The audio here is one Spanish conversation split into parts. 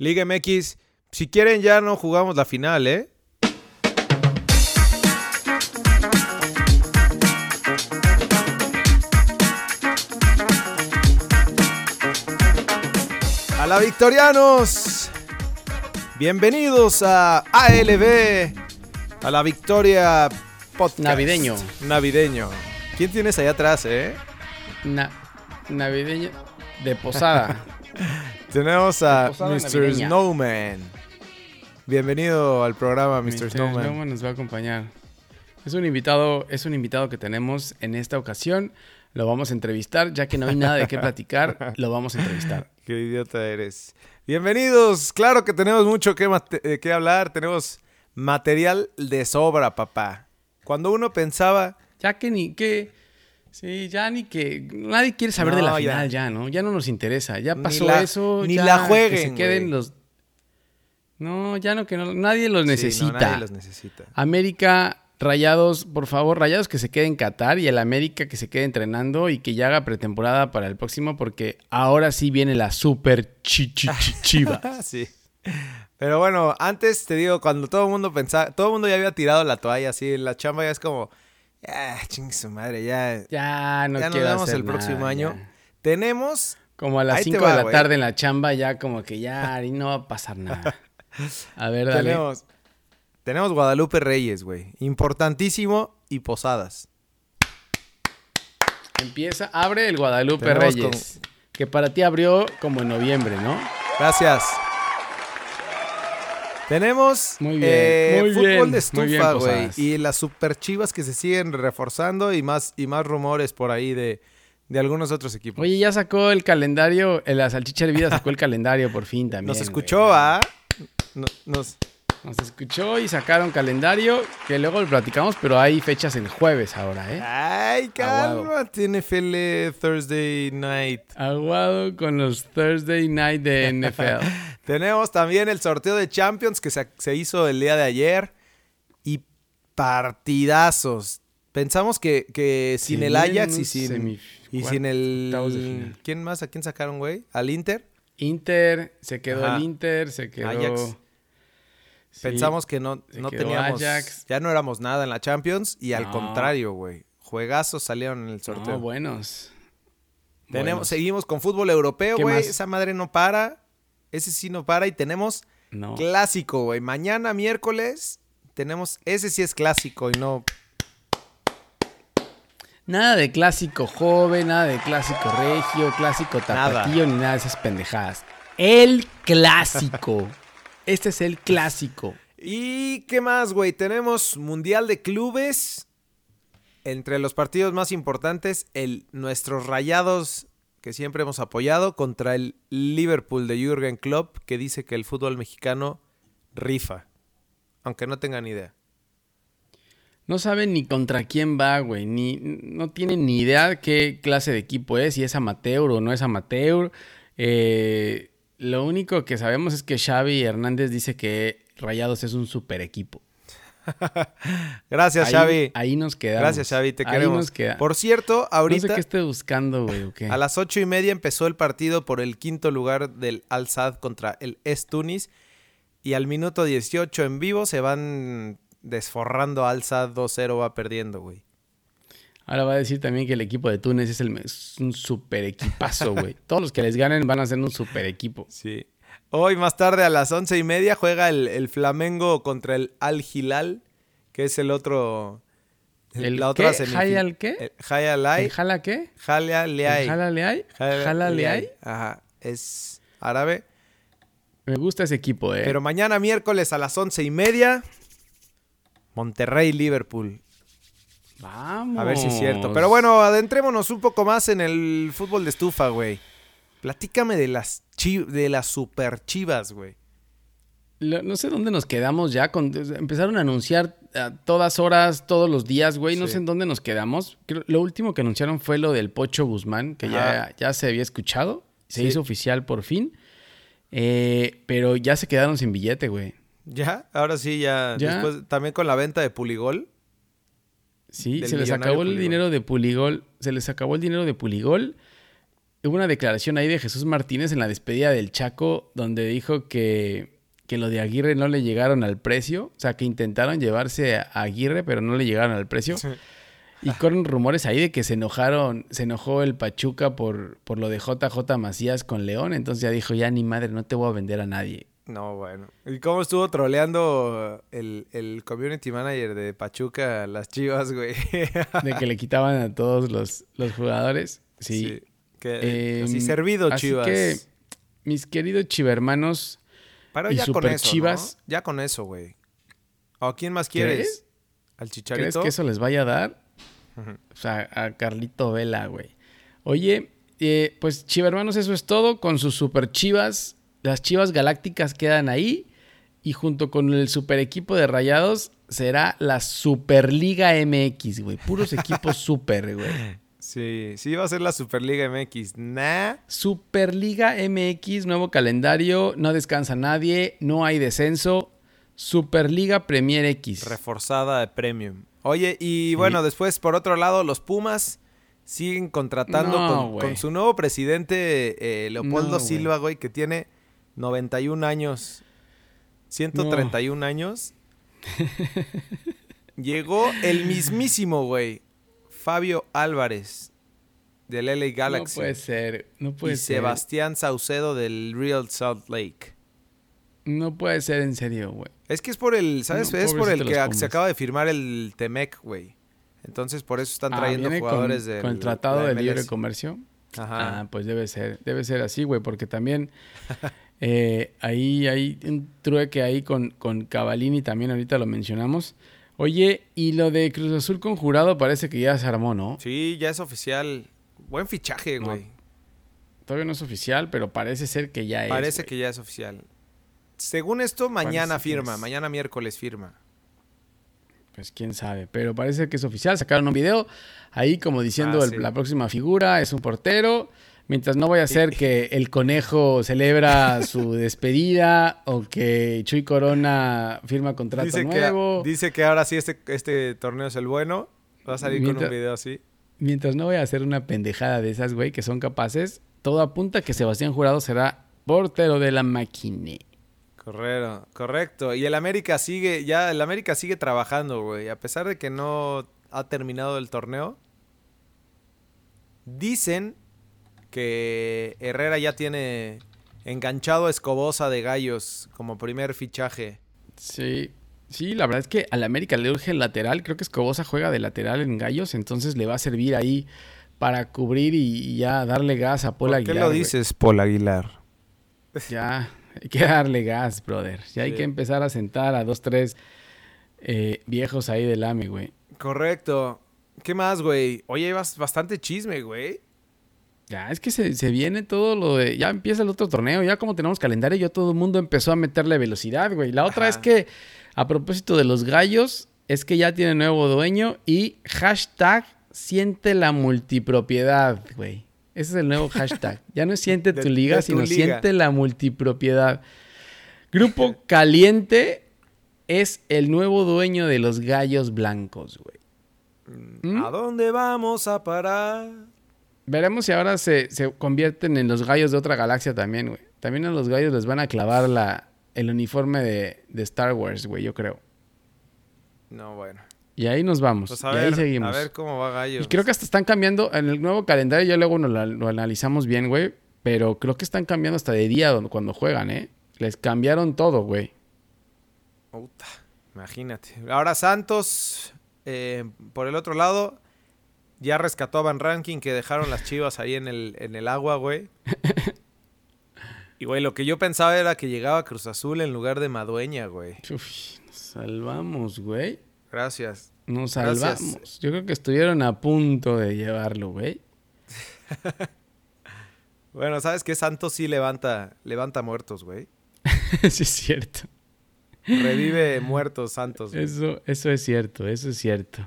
Liga MX, si quieren ya no jugamos la final, ¿eh? A la Victorianos. Bienvenidos a ALB, a la Victoria Podcast. Navideño. Navideño. ¿Quién tienes allá atrás, eh? Na- navideño de posada. Tenemos a Mr. Snowman. Bienvenido al programa, Mr. Mr. Snowman. Snowman nos va a acompañar. Es un invitado, es un invitado que tenemos en esta ocasión. Lo vamos a entrevistar, ya que no hay nada de qué platicar, lo vamos a entrevistar. Qué idiota eres. Bienvenidos. Claro que tenemos mucho que, eh, que hablar. Tenemos material de sobra, papá. Cuando uno pensaba, Ya que ni que. Sí, ya ni que. Nadie quiere saber de la ya. final, ya. ¿no? Ya no nos interesa. Ya Ni pasó la- eso. ni ya, la jueguen, Que se queden güey. los. No, ya no, que no. Nadie los Sí, no, necesita. nadie los necesita. América, Rayados, por favor, Rayados que se quede en Qatar y el América que se quede entrenando y que ya haga pretemporada para el próximo porque ahora sí viene la super chi, chi- chi- sí. Pero bueno, antes te digo, cuando todo el mundo pensaba, todo el mundo ya había tirado la toalla así la chamba, ya es como, ah, ching su madre, ya, Ya no ya nos vemos hacer el próximo año. ya. Tenemos, Como a las Ahí te 5 va, de la tarde en la chamba ya como que ya ahí no va a pasar nada. A ver, dale. tenemos, tenemos Guadalupe Reyes, güey. Importantísimo y Posadas. Empieza, abre el Guadalupe Tenemos Reyes. Que para ti abrió como en noviembre, ¿no? Gracias. Tenemos Muy bien, eh, muy fútbol bien, de estufa, güey. Y las super chivas que se siguen reforzando y más, y más rumores por ahí de, de algunos otros equipos. Oye, ya sacó el calendario, eh, la salchicha de vida sacó el calendario por fin también. Nos escuchó, ¿ah? No- nos, Nos escuchó y sacaron calendario que luego lo platicamos, pero hay fechas el jueves ahora, ¿eh? Ay, cálmate, NFL Thursday Night. Aguado con los Thursday Night de NFL. Tenemos también el sorteo de Champions que se, se hizo el día de ayer. Y partidazos. Pensamos que, que sin el Ajax y sin, semif- y sin el... ¿Quién más? ¿A quién sacaron, güey? ¿Al Inter? Inter, se quedó Ajá. el Inter, se quedó... Ajax. Sí. Pensamos que no, no teníamos... Ajax. Ya no éramos nada en la Champions. Y al No. contrario, güey. Juegazos salieron en el No, sorteo. buenos. Tenemos, Buenos. seguimos con fútbol europeo, ¿Qué güey. Esa madre no para. Ese sí no para. Y tenemos No. clásico, güey. Mañana, miércoles, tenemos. Ese sí es clásico y no. Nada de clásico joven, nada de clásico regio, clásico Nada. tapatío, ni nada de esas pendejadas. El clásico. Este es el clásico. ¿Y qué más, güey? Tenemos Mundial de Clubes. Entre los partidos más importantes, el nuestros rayados que siempre hemos apoyado contra el Liverpool de Jürgen Klopp, que dice que el fútbol mexicano rifa. Aunque no tengan idea. No saben ni contra quién va, güey. Ni, no tienen ni idea qué clase de equipo es, si es amateur o no es amateur. Eh, lo único que sabemos es que Xavi Hernández dice que Rayados es un super equipo. Gracias, ahí, Xavi. Ahí nos quedamos. Gracias, Xavi, te Ahí queremos. nos queda- Por cierto, No ahorita sé qué esté buscando, güey. o qué. a las ocho y media empezó el partido por el quinto lugar del Al Sadd contra el Es Tunis. Y al minuto 18 en vivo se van desforrando Al Sadd 2-0, va perdiendo, güey. Ahora va a decir también que el equipo de Túnez es, el, es un super equipazo, güey. Todos los que les ganen van a ser un super equipo. Sí. Hoy más tarde a las once y media juega el, el Flamengo contra el Al Hilal, que es el otro... ¿El la otra qué? ¿El jala qué? Hayalay. ¿El jala le hay? ¿Jala le hay? Ajá. Es árabe. Me gusta ese equipo, eh. Pero mañana miércoles a las once y media, Monterrey-Liverpool. Vamos. A ver si es cierto. Pero bueno, adentrémonos un poco más en el fútbol de estufa, güey. Platícame de las de las super chivas, güey. No sé dónde nos quedamos ya. con- empezaron a anunciar a todas horas, todos los días, güey. No Sí. sé en dónde nos quedamos. Creo- lo último que anunciaron fue lo del Pocho Guzmán, que ya, ya se había escuchado. Se Sí. hizo oficial por fin. Eh, pero ya se quedaron sin billete, güey. ¿Ya? Ahora sí, ya. Ya. Después, también con la venta de Puligol. Sí, se les acabó el dinero de Puligol. Se les acabó el dinero de Puligol. Hubo una declaración ahí de Jesús Martínez en la despedida del Chaco, donde dijo que, que lo de Aguirre no le llegaron al precio. O sea, que intentaron llevarse a Aguirre, pero no le llegaron al precio. Y corren rumores ahí de que se enojaron, se enojó el Pachuca por, por lo de JJ Macías con León. Entonces ya dijo, ya ni madre, no te voy a vender a nadie. No, bueno. ¿Y cómo estuvo troleando el, el community manager de Pachuca las chivas, güey? de que le quitaban a todos los, los jugadores. Sí. Que, así em, servido, chivas. Así que, mis queridos chivermanos Pero y ya super con eso, chivas. Ya con eso, güey. ¿O quién más quieres? ¿Al chicharito? ¿Crees que eso les vaya a dar? O sea, a Carlito Vela, güey. Oye, eh, pues chivermanos, eso es todo. Con sus super chivas las Chivas Galácticas quedan ahí y junto con el super equipo de Rayados será la Superliga MX, güey. Puros equipos super, güey. Sí, sí va a ser la Superliga MX. Nah. Superliga MX, nuevo calendario, no descansa nadie, no hay descenso. Superliga Premier X. Reforzada de Premium. Oye, y bueno, después por otro lado, los Pumas siguen contratando con, su nuevo presidente, eh, Leopoldo Silva, güey, que tiene 91 años, 131 años. Llegó el mismísimo, güey, Fabio Álvarez del LA Galaxy. No puede ser, no puede y Sebastián Saucedo del Real Salt Lake. No puede ser en serio, güey. Es que es por el, ¿sabes? es por el que se acaba de firmar el Temec, güey. Entonces por eso están ah, trayendo jugadores de con el Tratado de Libre Comercio. Ajá. Ah, pues debe ser, debe ser así, güey, porque también Eh, ahí hay un trueque ahí con, con Cavalini también, ahorita lo mencionamos. Oye, y lo de Cruz Azul con jurado parece que ya se armó, ¿no? Sí, ya es oficial. Buen fichaje, güey. todavía no es oficial, pero parece ser que ya es. Parece que ya es oficial. Según esto, mañana firma, mañana miércoles firma. Pues quién sabe, pero parece que es oficial. Sacaron un video ahí como diciendo ah, la próxima figura es un portero. Mientras no vaya a ser que el conejo celebra su despedida o que Chuy Corona firma contrato dice nuevo. Que, dice que ahora sí este, este torneo es el bueno. Va a salir con un video así. Mientras no vaya a ser una pendejada de esas, güey, que son capaces, todo apunta que Sebastián Jurado será portero de la máquina. Correcto, correcto. Y el América sigue, ya el América sigue trabajando, güey. A pesar de que no ha terminado el torneo. Dicen que Herrera ya tiene enganchado a Escobosa de Gallos como primer fichaje. Sí, sí, la verdad es que al América le urge el lateral. Creo que Escobosa juega de lateral en Gallos, entonces le va a servir ahí para cubrir y, ya darle gas a Paul Aguilar. ¿Qué lo dices, Paul Aguilar? Ya, hay que darle gas, brother. Ya hay que empezar a sentar a dos, tres eh, viejos ahí del AME, güey. Correcto. ¿Qué más, güey? Oye, bastante chisme, güey. Ya, es que se, viene todo lo de. Ya empieza el otro torneo, ya como tenemos calendario, ya todo el mundo empezó a meterle velocidad, güey. La otra es que, a propósito de los gallos, es que ya tiene nuevo dueño y hashtag siente la multipropiedad, güey. Ese es el nuevo hashtag. Ya no es siente tu liga, sino siente la multipropiedad. Grupo Caliente es el nuevo dueño de los gallos blancos, güey. ¿Mm? ¿A dónde vamos a parar? Veremos si ahora se, convierten en los gallos de otra galaxia también, güey. También a los gallos les van a clavar la, el uniforme de, Star Wars, güey, yo creo. No, bueno. Y ahí nos vamos. Pues y ahí seguimos. A ver cómo va Gallos. Y creo que hasta están cambiando en el nuevo calendario, ya luego lo, analizamos bien, güey. Pero creo que están cambiando hasta de día cuando juegan, ¿eh? Les cambiaron todo, güey. Puta, imagínate. Ahora Santos, eh, por el otro lado, ya rescató a Van Ranking que dejaron las chivas ahí en el, en el agua, güey. Y, güey, lo que yo pensaba era que llegaba Cruz Azul en lugar de Madueña, güey. Uf, nos salvamos, güey. Gracias. Nos salvamos. Yo creo que estuvieron a punto de llevarlo, güey. bueno, ¿sabes qué? Santos sí levanta, levanta muertos, güey. sí, es cierto. Revive muertos, Santos. Eso, eso es cierto, eso es cierto.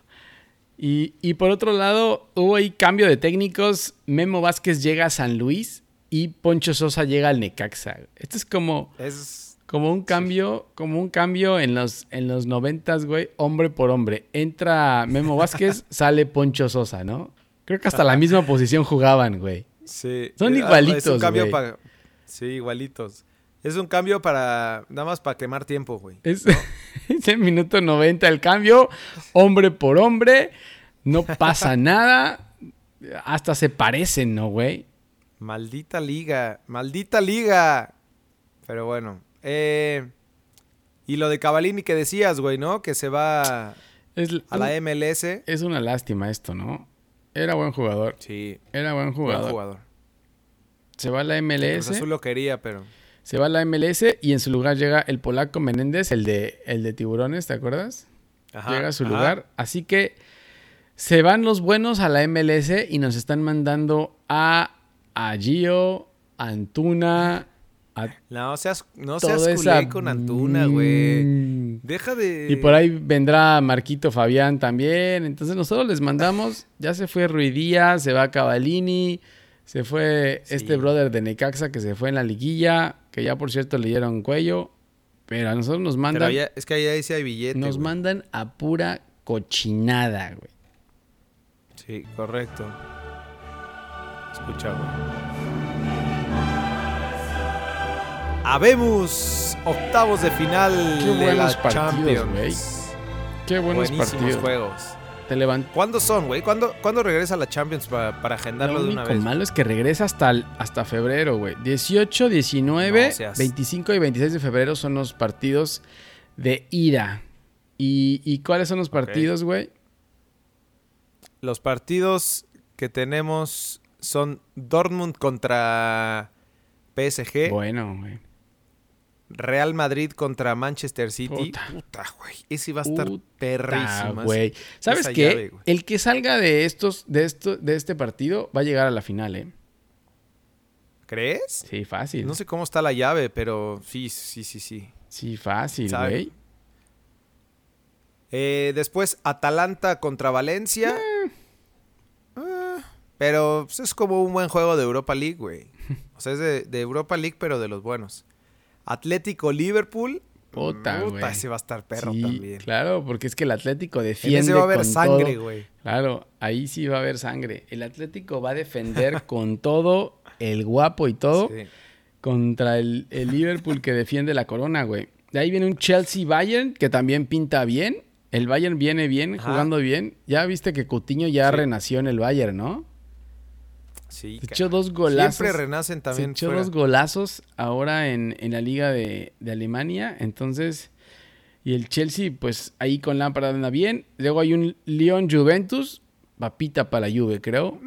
Y, por otro lado, hubo ahí cambio de técnicos. Memo Vázquez llega a San Luis y Poncho Sosa llega al Necaxa. Esto es como, es... como un cambio, como un cambio en los, en los noventas, güey, hombre por hombre. Entra Memo Vázquez, sale Poncho Sosa, ¿no? Creo que hasta la misma posición jugaban, güey. Sí. Son igualitos, Es un cambio güey. para... Sí, igualitos. Es un cambio para... Nada más para quemar tiempo, güey. Es, es el minuto 90 el cambio, hombre por hombre, no pasa nada, hasta se parecen, ¿no, güey? Maldita liga. Maldita liga. Pero bueno. Eh... Y lo de Cavalini que decías, güey, ¿no? Que se va Es, a la MLS. es una lástima esto, ¿no? Era buen jugador, Sí. era buen Buen jugador. jugador. Se va a la Cruz MLS, Azul lo quería, pero... se va a la MLS y en su lugar llega el polaco Menéndez, el de, el de tiburones, ¿te acuerdas? Ajá, llega a su ajá. lugar. Así que se van los buenos a la MLS y nos están mandando a, a Gio, a Antuna, a No seas, no seas esa... culé con Antuna, güey. Mm. Deja de... Y por ahí vendrá Marquito Fabián también. Entonces nosotros les mandamos, ya se fue Ruidía, se va Cavalini, se fue Sí. este brother de Necaxa que se fue en la liguilla, que ya por cierto le dieron cuello. Pero a nosotros nos Pero mandan, es que ahí sí hay billete, nos güey. mandan a pura cochinada, güey. Sí, correcto. Escucha, güey. Habemos octavos de final Qué de buenos la partidos, Champions. güey. Qué buenos Buenísimos partidos. juegos. Te. ¿Cuándo son, güey? ¿Cuándo, ¿Cuándo regresa la Champions para, para agendarlo Lo de una vez? malo es que regresa hasta, el- hasta febrero, güey. 18, 19, No seas- 25 y 26 de febrero son los partidos de ida. ¿Y, y cuáles son los partidos, güey? Los partidos que tenemos son Dortmund contra PSG, Bueno, güey. Real Madrid contra Manchester City. Puta. Puta, güey. Ese va a estar Puta, perrísimo. Güey. ¿Sabes qué? llave, güey. el que salga de estos, de esto, de este partido va a llegar a la final, ¿eh? ¿Crees? Sí, fácil. No sé cómo está la llave, pero sí, sí, sí, sí. Sí, fácil, Sabe. güey. Eh, después Atalanta contra Valencia. Ah, pero pues, es como un buen juego de Europa League, güey. O sea, es de, de Europa League, pero de los buenos. Atlético Liverpool. Puta, güey. ese va a estar perro Sí, también. Claro, porque es que el Atlético En defiende ese va a haber con sangre, güey. Claro, ahí sí va a haber sangre. El Atlético va a defender con todo, el guapo y todo, Sí. contra el, el Liverpool que defiende la corona, güey. De ahí viene un Chelsea-Bayern que también pinta bien. El Bayern viene bien, Ajá. jugando bien. Ya viste que Coutinho ya Sí. renació en el Bayern, ¿no? Sí, Se echó dos golazos. Siempre renacen Se también. echó fuera. dos golazos ahora en, en la liga de, de Alemania. Entonces, y el Chelsea, pues ahí con Lampard anda bien. Luego hay un Lyon Juventus, papita para la Juve, creo.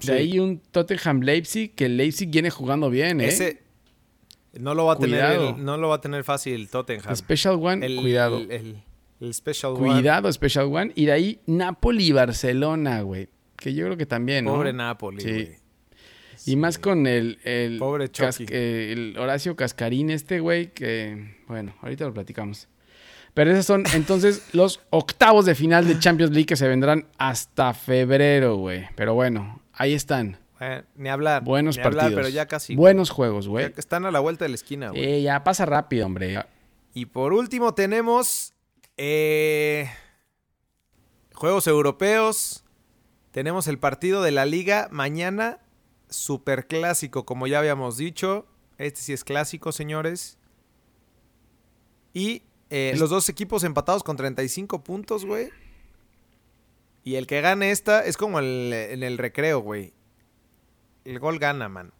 Sí. De ahí un Tottenham Leipzig, que el Leipzig viene jugando bien, ¿eh? Ese no lo va a tener Cuidado. el- no lo va a tener fácil Tottenham. Special One, El- cuidado. El, el- Special One. Cuidado, Special One. Y de ahí Napoli y Barcelona, güey. Que yo creo que también, ¿no? Pobre Napoli, Sí. güey. Y más con el, el, Pobre Chucky. eh, el Horacio Cascarín este, güey, que, bueno, ahorita lo platicamos. Pero esos son entonces los octavos de final de Champions League que se vendrán hasta febrero, güey. Pero bueno, ahí están. Eh, ni hablar. Buenos ni partidos. hablar, pero ya casi. Buenos juegos, güey. que están a la vuelta de la esquina, güey. Eh, ya pasa rápido, hombre. Y por último tenemos eh, juegos europeos. Tenemos el partido de la liga mañana, super clásico, como ya habíamos dicho. Este sí es clásico, señores. Y eh, los dos equipos empatados con 35 puntos, güey. Y el que gane esta es como el- en el recreo, güey. El gol gana, man.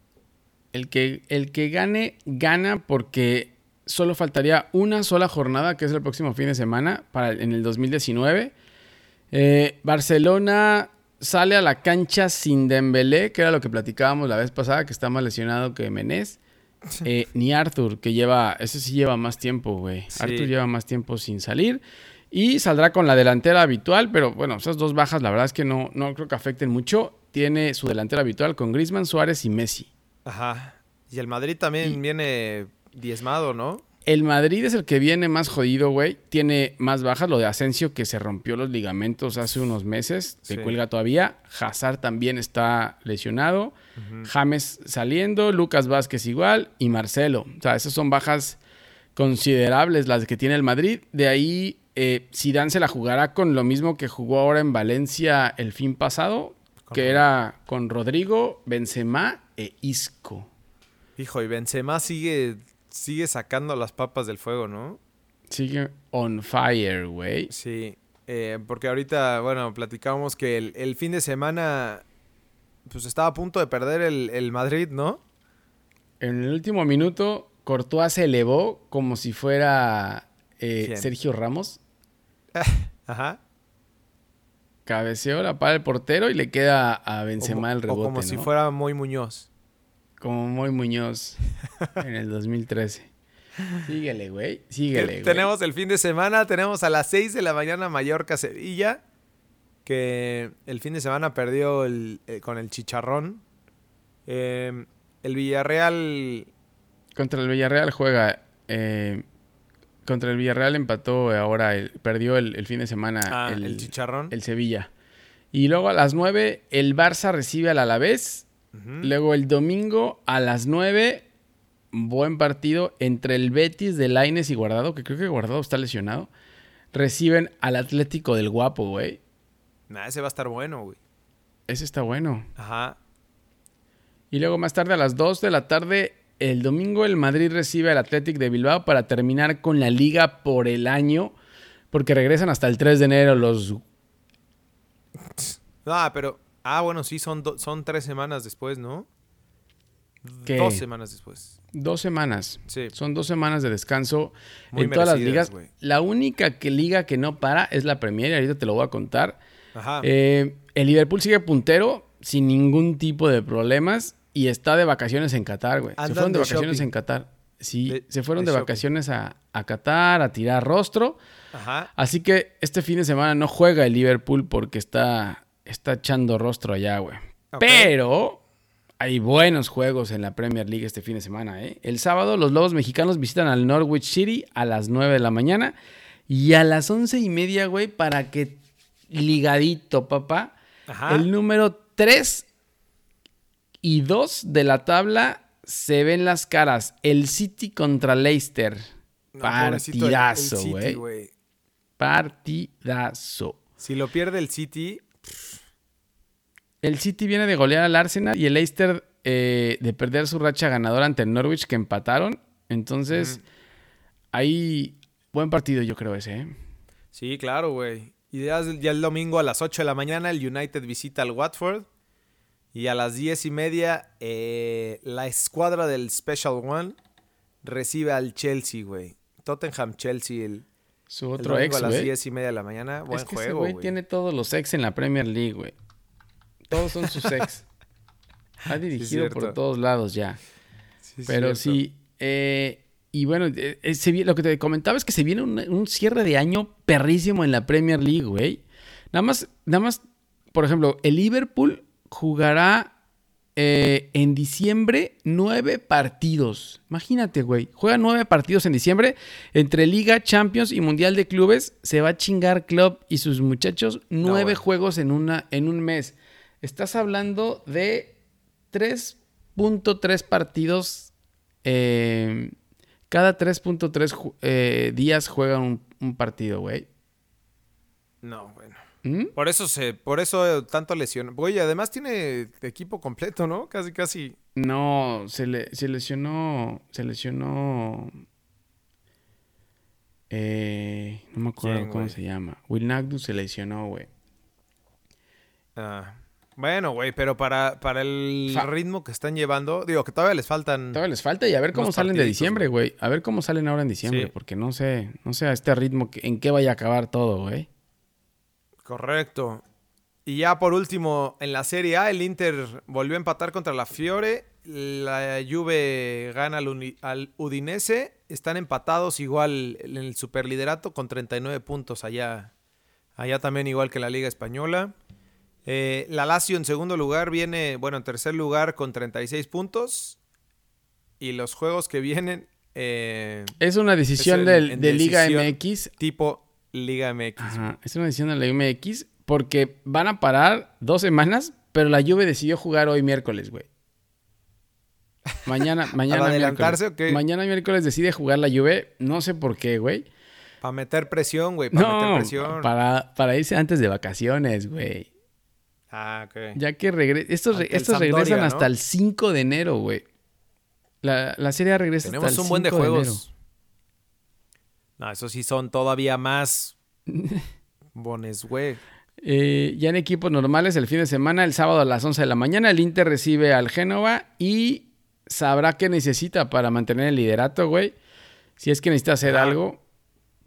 El que, el que gane, gana porque solo faltaría una sola jornada, que es el próximo fin de semana, para, en el 2019. Eh, Barcelona sale a la cancha sin Dembélé, que era lo que platicábamos la vez pasada, que está más lesionado que Menés. Eh, ni Arthur, que lleva, ese sí lleva más tiempo, güey. Sí. Arthur lleva más tiempo sin salir. Y saldrá con la delantera habitual, pero bueno, esas dos bajas la verdad es que no, no creo que afecten mucho. Tiene su delantera habitual con Griezmann, Suárez y Messi. Ajá. Y el Madrid también Y- viene diezmado, ¿no? El Madrid es el que viene más jodido, güey. Tiene más bajas. Lo de Asensio, que se rompió los ligamentos hace unos meses. Se Sí. cuelga todavía. Hazard también está lesionado. James saliendo. Lucas Vázquez igual. Y Marcelo. O sea, esas son bajas considerables las que tiene el Madrid. De ahí, eh, Zidane se la jugará con lo mismo que jugó ahora en Valencia el fin pasado. que era con Rodrigo, Benzema e Isco. Hijo, y Benzema sigue, sigue sacando las papas del fuego, ¿no? Sigue on fire, güey. Sí, eh, porque ahorita, bueno, platicábamos que el, el, fin de semana, pues estaba a punto de perder el, el Madrid, ¿no? En el último minuto, Courtois se elevó como si fuera eh, Sergio Ramos. Ajá. Cabeceó la para el portero y le queda a Benzema el rebote. como si fuera Moy Muñoz. Como Moy Muñoz en el 2013. Síguele, güey. Síguele, güey. Tenemos el fin de semana, tenemos a las 6 de la mañana Mallorca-Sevilla. Que el fin de semana perdió el, eh, con el chicharrón. Eh, el Villarreal. Contra el Villarreal juega. Eh, contra el Villarreal empató ahora, perdió el, fin de semana ah, el, chicharrón. El Sevilla. Y luego a las 9 el Barça recibe al Alavés. Luego el domingo a las 9 buen partido entre el Betis de Laines y Guardado, que creo que Guardado está lesionado. Reciben al Atlético del Guapo, güey. Nah, ese va a estar bueno, güey. Ese está bueno. Ajá. Y luego más tarde a las 2 de la tarde, el domingo el Madrid recibe al Atlético de Bilbao para terminar con la liga por el año, porque regresan hasta el 3 de enero los... Ah, pero... Ah, bueno, sí, son, son tres semanas después, ¿no? Dos semanas después. Dos semanas. Sí. Son dos semanas de descanso en todas las ligas. La única que liga que no para es la Premier, y ahorita te lo voy a contar. Ajá. Eh, el Liverpool sigue puntero sin ningún tipo de problemas y está de vacaciones en Qatar, güey. Se fueron de, vacaciones en Qatar. Sí, se fueron de, vacaciones a, a, Qatar a tirar rostro. Ajá. Así que este fin de semana no juega el Liverpool porque está, está echando rostro allá, güey. Pero hay buenos juegos en la Premier League este fin de semana. ¿eh? El sábado los Lobos Mexicanos visitan al Norwich City a las 9 de la mañana. Y a las once y media, güey, para que ligadito, papá. El número 3 y 2 de la tabla se ven las caras. El City contra Leicester. Partidazo, güey. Partidazo. Si lo pierde el City, el City viene de golear al Arsenal y el Leicester eh, de perder su racha ganadora ante el Norwich que empataron. Entonces, ahí buen partido yo creo ese. ¿eh? Sí, claro, güey. Y ya, el domingo a las 8 de la mañana el United visita al Watford. Y a las 10 y media eh, la escuadra del Special One recibe al Chelsea, güey. Tottenham-Chelsea el, Su otro ex, a las 10 y media de la mañana. Buen juego, güey. tiene todos los ex en la Premier League, güey. Todos son sus ex. ha dirigido por todos lados ya. Pero sí. Eh, y bueno, eh, eh, lo que te comentaba es que se viene un, cierre de año perrísimo en la Premier League, güey. Nada más, nada más, por ejemplo, el Liverpool jugará en diciembre nueve partidos. Imagínate, güey. Juega nueve partidos en diciembre entre Liga, Champions y Mundial de Clubes. Se va a chingar Club y sus muchachos nueve juegos en, una, en un mes. Estás hablando de 3.3 partidos. Eh, cada 3.3 eh, días juega un, partido, güey. No, bueno. ¿Mm? Por eso se, por eso tanto lesión. Güey, además tiene equipo completo, ¿no? Casi, casi. No, se, le, se lesionó. Se lesionó. Eh, no me acuerdo cómo se llama. Will Nagdu se lesionó, güey. Ah. Bueno, güey, pero para, para el ritmo que están llevando, digo que todavía les faltan. Todavía les falta y a ver cómo salen de diciembre, güey. A ver cómo salen ahora en diciembre, porque no sé, no sé a este ritmo en qué vaya a acabar todo, güey. Correcto. Y ya por último, en la Serie A, el Inter volvió a empatar contra la Fiore. La Juve gana al, al Udinese. Están empatados igual en el superliderato con 39 puntos allá. Allá también igual que la Liga Española. Eh, la Lazio en segundo lugar viene, bueno, en tercer lugar con 36 puntos. Y los juegos que vienen... Eh, es una decisión de Liga MX. Tipo Liga MX. es una decisión de la MX porque van a parar dos semanas, pero la Juve decidió jugar hoy miércoles, güey. Mañana, mañana adelantarse miércoles. Mañana miércoles decide jugar la Juve, no sé por qué, güey. Para meter presión, güey, para meter presión. Para, para irse antes de vacaciones, güey. Ah, ok. Ya que regre estos, Sampdoria, regresan ¿no? hasta el 5 de enero, güey. La, la serie regresa Tenemos hasta el un buen de 5 enero. juegos. no, esos sí son todavía más bones, güey. Eh, ya en equipos normales, el fin de semana, el sábado a las 11 de la mañana, el Inter recibe al Génova y sabrá qué necesita para mantener el liderato, güey. Si es que necesita hacer algo,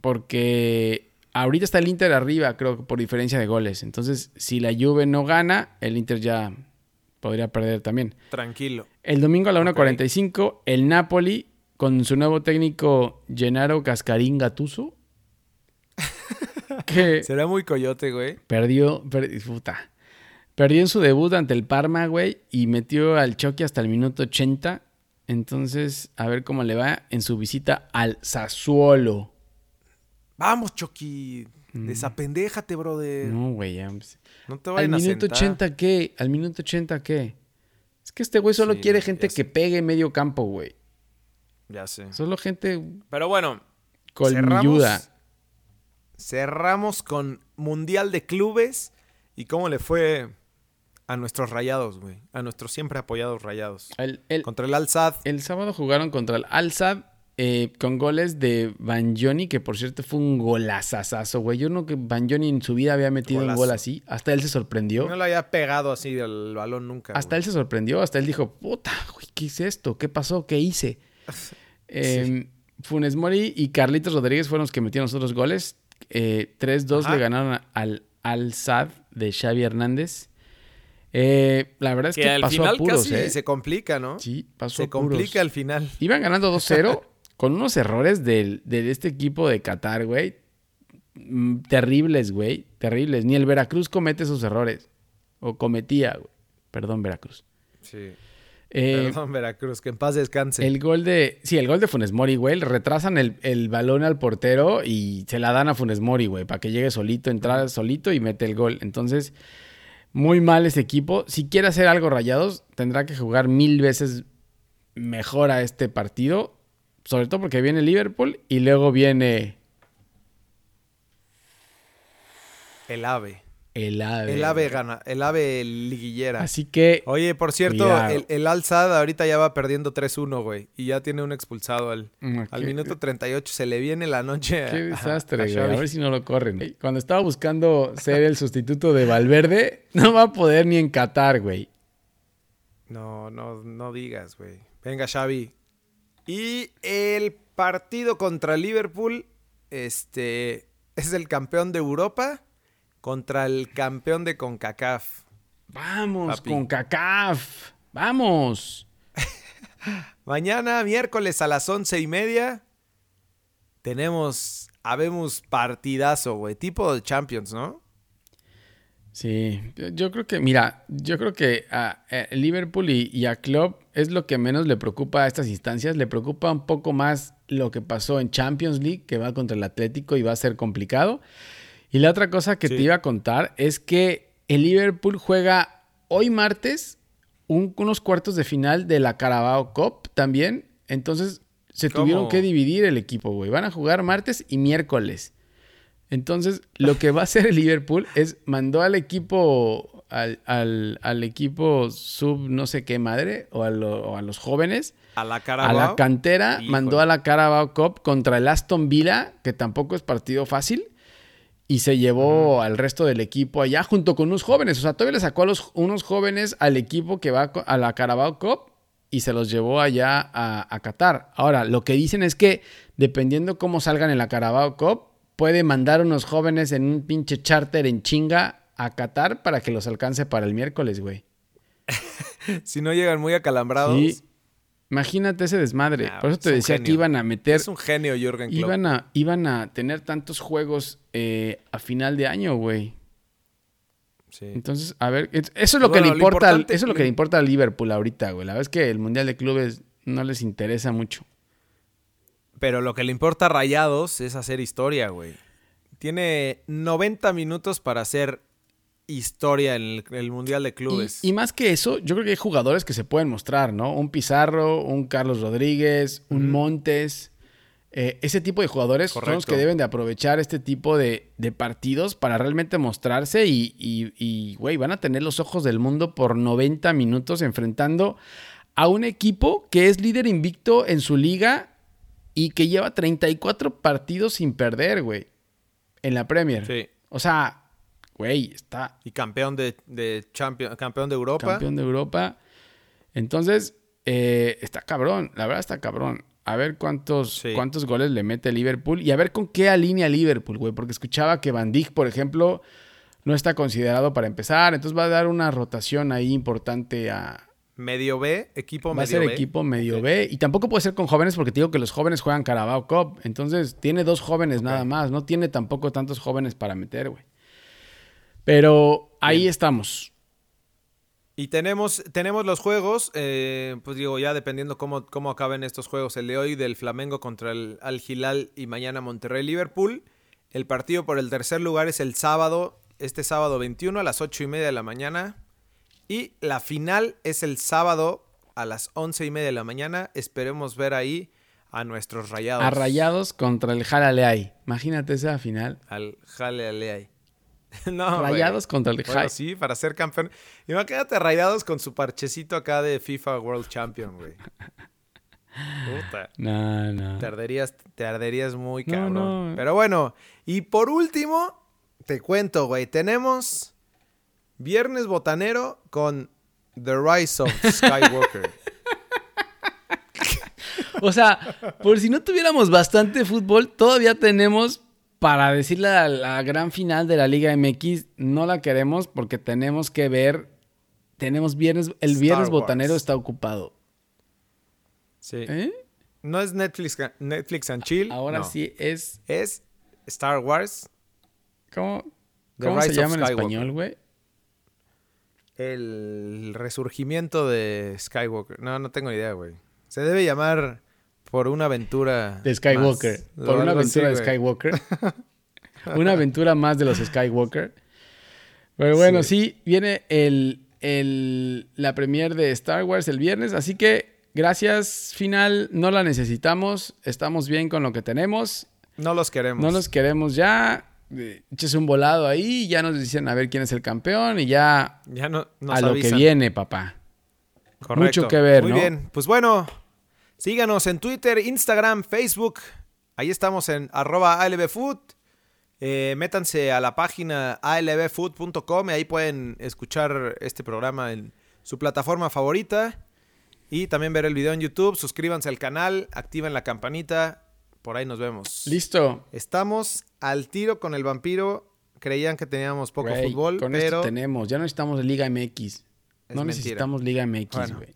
porque ahorita está el Inter arriba, creo que por diferencia de goles. Entonces, si la Juve no gana, el Inter ya podría perder también. Tranquilo. El domingo a la Ok. 1.45, el Napoli con su nuevo técnico Gennaro Cascarín Gattuso. que Será muy coyote, güey. perdió, per- puta. Perdió en su debut ante el Parma, güey, y metió al Chucky hasta el minuto 80. Entonces, a ver cómo le va en su visita al Sassuolo. Vamos, Chucky. Desapendéjate, brother. No, Mm. No, güey, pues. te ¿Al vayan minuto sentar. 80 qué? ¿Al minuto 80 qué? Es que este güey solo Sí, quiere no, gente que sé. pegue medio campo, güey. Ya sé. Solo gente Pero bueno, colmilluda. cerramos, cerramos con Mundial de Clubes y cómo le fue a nuestros rayados, güey. A nuestros siempre apoyados rayados. El, el- Contra el Al-Sad. el sábado jugaron contra el Al-Sad eh, con goles de Banjoni, que por cierto fue un golazazazo, güey. Yo no que Banjoni en su vida había metido un gol así. Hasta él se sorprendió. No le había pegado así el balón nunca. Hasta güey. él se sorprendió, hasta él dijo, puta, güey, ¿qué es esto? ¿Qué pasó? ¿Qué hice? Eh, Funes Mori y Carlitos Rodríguez fueron los que metieron los otros goles. Eh, 3-2 Ajá. le ganaron al Al-Sad de Xavi Hernández. Eh, la verdad es que, que, al pasó final casi ¿eh? se complica, ¿no? Sí, pasó se complica al final. Iban ganando 2-0 con unos errores del- de este equipo de Qatar, güey. Mm, Terribles, güey. Terribles. Ni el Veracruz comete esos errores. O cometía, güey. Perdón, Veracruz. Sí. Eh, Perdón, Veracruz, que en paz descanse. El gol de. Sí, el gol de Funes Mori, güey. Retrasan el, el balón al portero y se la dan a Funes Mori, güey, para que llegue solito, entrar solito y mete el gol. Entonces, muy mal ese equipo. Si quiere hacer algo rayados, tendrá que jugar mil veces mejor a este partido. Sobre todo porque viene Liverpool y luego viene El ave. el AVE. El ave gana. El ave liguillera. Así que. Oye, por cierto, Cuidado. el, el Al-Sad ahorita ya va perdiendo 3-1, güey. Y ya tiene un expulsado al, mm, al minuto 38. Se le viene la noche. Qué a- desastre, a güey. A ver si no lo corren. Cuando estaba buscando ser el sustituto de Valverde, no va a poder ni en Qatar, güey. No, no, no digas, güey. Venga, Xavi. Y el partido contra Liverpool, este, es el campeón de Europa contra el campeón de CONCACAF. Vamos, Papi. con CACAF. Vamos. Mañana, miércoles a las once y media, tenemos, habemos partidazo, güey. Tipo de Champions, ¿no? Sí, yo- creo que, mira, yo creo que a, a Liverpool y, y a Klopp es lo que menos le preocupa a estas instancias. Le preocupa un poco más lo que pasó en Champions League, que va contra el Atlético y va a ser complicado. Y la otra cosa que Sí. te iba a contar es que el Liverpool juega hoy martes un- unos cuartos de final de la Carabao Cup también. Entonces se ¿Cómo? tuvieron que dividir el equipo, güey. Van a jugar martes y miércoles. Entonces, lo que va a hacer el Liverpool es mandó al equipo, al, al- al equipo sub no sé qué madre, o a, lo- o a los jóvenes, A la a la cantera, Híjole. mandó a la Carabao Cup contra el Aston Villa, que tampoco es partido fácil, y se llevó al resto del equipo allá junto con unos jóvenes. O sea, todavía le sacó a los, unos jóvenes al equipo que va a la Carabao Cup y se los llevó allá a, a Qatar. Ahora, lo que dicen es que dependiendo cómo salgan en la Carabao Cup, puede mandar unos jóvenes en un pinche charter en chinga a Qatar para que los alcance para el miércoles, güey. Si no llegan muy acalambrados. Sí. Imagínate ese desmadre. Nah, Por eso te es decía que iban a meter Es un genio, Jürgen Klopp. Iban a, iban a tener tantos juegos eh, a final de año, güey. Sí. Entonces, a ver, es- eso es lo que le lo importa, al- eso es lo que le importa a Liverpool ahorita, güey. La verdad es que el Mundial de Clubes no les interesa mucho. Pero lo que le importa a Rayados es hacer historia, güey. Tiene 90 minutos para hacer historia en el, el Mundial de Clubes. Y, y más que eso, yo creo que hay jugadores que se pueden mostrar, ¿no? Un Pizarro, un Carlos Rodríguez, un. Montes. Eh, ese tipo de jugadores son los que deben de aprovechar este tipo de, partidos para realmente mostrarse y, güey, van a tener los ojos del mundo por 90 minutos enfrentando a un equipo que es líder invicto en su liga y que lleva 34 partidos sin perder, güey, en la Premier. Sí. O sea, güey, está... Y campeón de, de campeón de Europa. Campeón de Europa. Entonces, eh, está cabrón, la verdad está cabrón a ver cuántos, cuántos goles le mete Liverpool y a ver con qué alinea Liverpool, güey. Porque escuchaba que Van Dijk, por ejemplo, no está considerado para empezar. Entonces va a dar una rotación ahí importante a... Medio B, equipo medio B. Va a ser equipo medio B. Y tampoco puede ser con jóvenes porque te digo que los jóvenes juegan Carabao Cup. Entonces tiene dos jóvenes nada más. No tiene tampoco tantos jóvenes para meter, güey. Pero ahí estamos. Y tenemos, tenemos los juegos, eh, pues digo, ya dependiendo cómo, cómo acaben estos juegos. El de hoy del Flamengo contra el Al Hilal y mañana Monterrey-Liverpool. El partido por el tercer lugar es el sábado, este sábado 21 a las 8 y media de la mañana. Y la final es el sábado a las 11 y media de la mañana. Esperemos ver ahí a nuestros rayados. A rayados contra el Jalaleay. Imagínate esa final. Al Jalaleay. no, rayados contra el bueno, Sí, para ser campeón. Imagínate rayados con su parchecito acá de FIFA World Champion, güey. Puta. No, no. Te arderías, muy cabrón. Pero bueno, y por último, te cuento, güey. Tenemos Viernes Botanero con The Rise of Skywalker. o sea, por si no tuviéramos bastante fútbol, todavía tenemos para decirle a la gran final de la Liga MX, no la queremos porque tenemos que ver. Tenemos viernes. El viernes botanero está ocupado. Sí. ¿Eh? No es Netflix, Netflix and Chill. Ahora sí es. Es Star Wars. ¿Cómo, ¿cómo se llama en español, güey? El resurgimiento de Skywalker. No, no tengo idea, güey. Se debe llamar por una aventura. De Skywalker. Por una aventura de Skywalker. una aventura más de los Skywalker. Pero bueno, sí, viene el, la premier de Star Wars el viernes. Así que gracias, final. No la necesitamos. Estamos bien con lo que tenemos. No los queremos. No los queremos ya. Échese un volado ahí. Ya nos dicen a ver quién es el campeón. Y ya. Ya no, a lo que viene, papá. Mucho que ver, Muy bien. Pues bueno, Síganos en Twitter, Instagram, Facebook. Ahí estamos en arroba albfood. Eh, métanse a la página albfood.com y ahí pueden escuchar este programa en su plataforma favorita. Y también ver el video en YouTube. Suscríbanse al canal, activen la campanita. Por ahí nos vemos. Listo. Estamos al tiro con el vampiro. Creían que teníamos poco fútbol, con pero... Esto tenemos. Ya no necesitamos Liga MX. no necesitamos Liga MX, güey.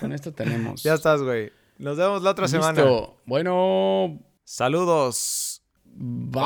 Con esto tenemos. ya estás, güey. Nos vemos la otra semana. Bueno. Saludos. Bye.